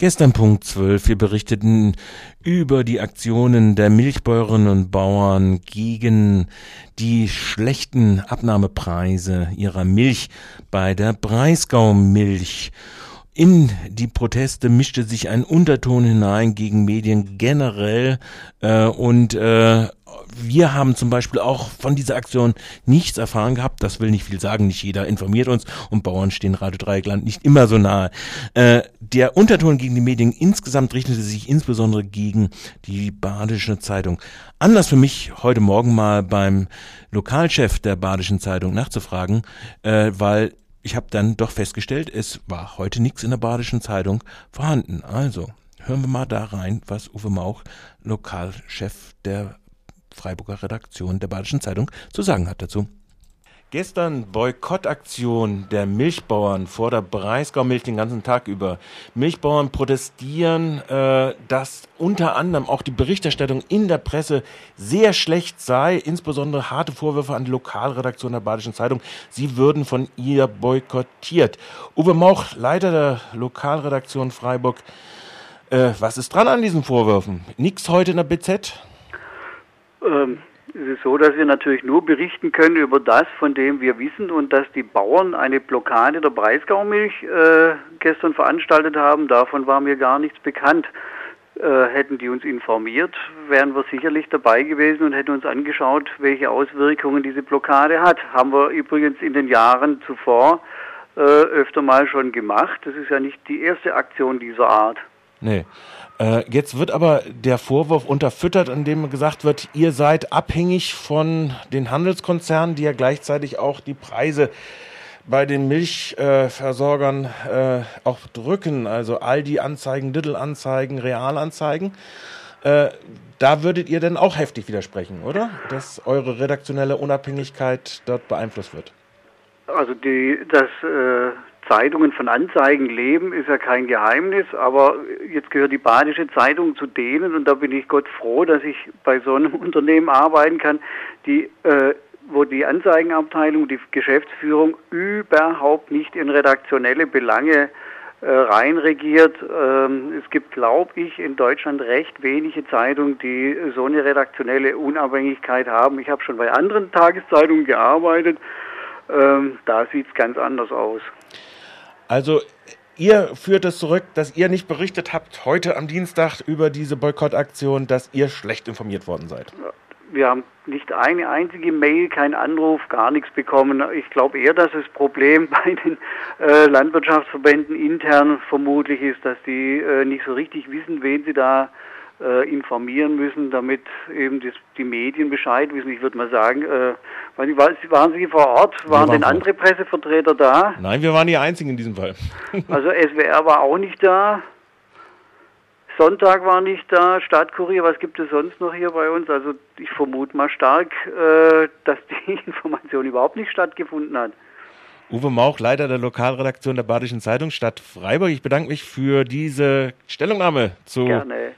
Gestern Punkt 12, wir berichteten über die Aktionen der Milchbäuerinnen und Bauern gegen die schlechten Abnahmepreise ihrer Milch bei der Breisgau Milch. In die Proteste mischte sich ein Unterton hinein gegen Medien generell äh, und äh, wir haben zum Beispiel auch von dieser Aktion nichts erfahren gehabt. Das will nicht viel sagen. Nicht jeder informiert uns und Bauern stehen Radio Dreieckland nicht immer so nahe. Äh, der Unterton gegen die Medien insgesamt richtete sich insbesondere gegen die Badische Zeitung. Anlass für mich, heute Morgen mal beim Lokalchef der Badischen Zeitung nachzufragen, äh, weil ich habe dann doch festgestellt, es war heute nichts in der Badischen Zeitung vorhanden. Also hören wir mal da rein, was Uwe Mauch, Lokalchef der Freiburger Redaktion der Badischen Zeitung zu sagen hat dazu. Gestern Boykottaktion der Milchbauern vor der Breisgau Milch den ganzen Tag über. Milchbauern protestieren, äh, dass unter anderem auch die Berichterstattung in der Presse sehr schlecht sei, insbesondere harte Vorwürfe an die Lokalredaktion der Badischen Zeitung. Sie würden von ihr boykottiert. Uwe Mauch, Leiter der Lokalredaktion Freiburg, äh, was ist dran an diesen Vorwürfen? Nix heute in der BZ? Ähm, es ist so, dass wir natürlich nur berichten können über das, von dem wir wissen und dass die Bauern eine Blockade der Breisgaumilch äh, gestern veranstaltet haben. Davon war mir gar nichts bekannt. Äh, hätten die uns informiert, wären wir sicherlich dabei gewesen und hätten uns angeschaut, welche Auswirkungen diese Blockade hat. Haben wir übrigens in den Jahren zuvor äh, öfter mal schon gemacht. Das ist ja nicht die erste Aktion dieser Art. Nee. Äh, jetzt wird aber der Vorwurf unterfüttert, indem gesagt wird, ihr seid abhängig von den Handelskonzernen, die ja gleichzeitig auch die Preise bei den Milchversorgern äh, auch drücken, also Aldi Anzeigen, Lidl Anzeigen, Real Anzeigen. Äh, da würdet ihr denn auch heftig widersprechen, oder? Dass eure redaktionelle Unabhängigkeit dort beeinflusst wird. Also die, das äh, Zeitungen von Anzeigen leben, ist ja kein Geheimnis, aber jetzt gehört die Badische Zeitung zu denen und da bin ich Gott froh, dass ich bei so einem Unternehmen arbeiten kann, die äh, wo die Anzeigenabteilung, die Geschäftsführung überhaupt nicht in redaktionelle Belange äh, reinregiert. Ähm, es gibt, glaube ich, in Deutschland recht wenige Zeitungen, die so eine redaktionelle Unabhängigkeit haben. Ich habe schon bei anderen Tageszeitungen gearbeitet. Ähm, da sieht es ganz anders aus. Also ihr führt es zurück, dass ihr nicht berichtet habt heute am Dienstag über diese Boykottaktion, dass ihr schlecht informiert worden seid. Wir haben nicht eine einzige Mail, keinen Anruf, gar nichts bekommen. Ich glaube eher, dass das Problem bei den äh, Landwirtschaftsverbänden intern vermutlich ist, dass die äh, nicht so richtig wissen, wen sie da äh, informieren müssen, damit eben das, die Medien Bescheid wissen. Ich würde mal sagen, äh, waren Sie vor Ort? Waren, waren denn andere Pressevertreter da? Nein, wir waren die Einzigen in diesem Fall. also SWR war auch nicht da. Sonntag war nicht da, Stadtkurier, was gibt es sonst noch hier bei uns? Also ich vermute mal stark, äh, dass die Information überhaupt nicht stattgefunden hat. Uwe Mauch, Leiter der Lokalredaktion der Badischen Zeitung Stadt Freiburg. Ich bedanke mich für diese Stellungnahme zu Gerne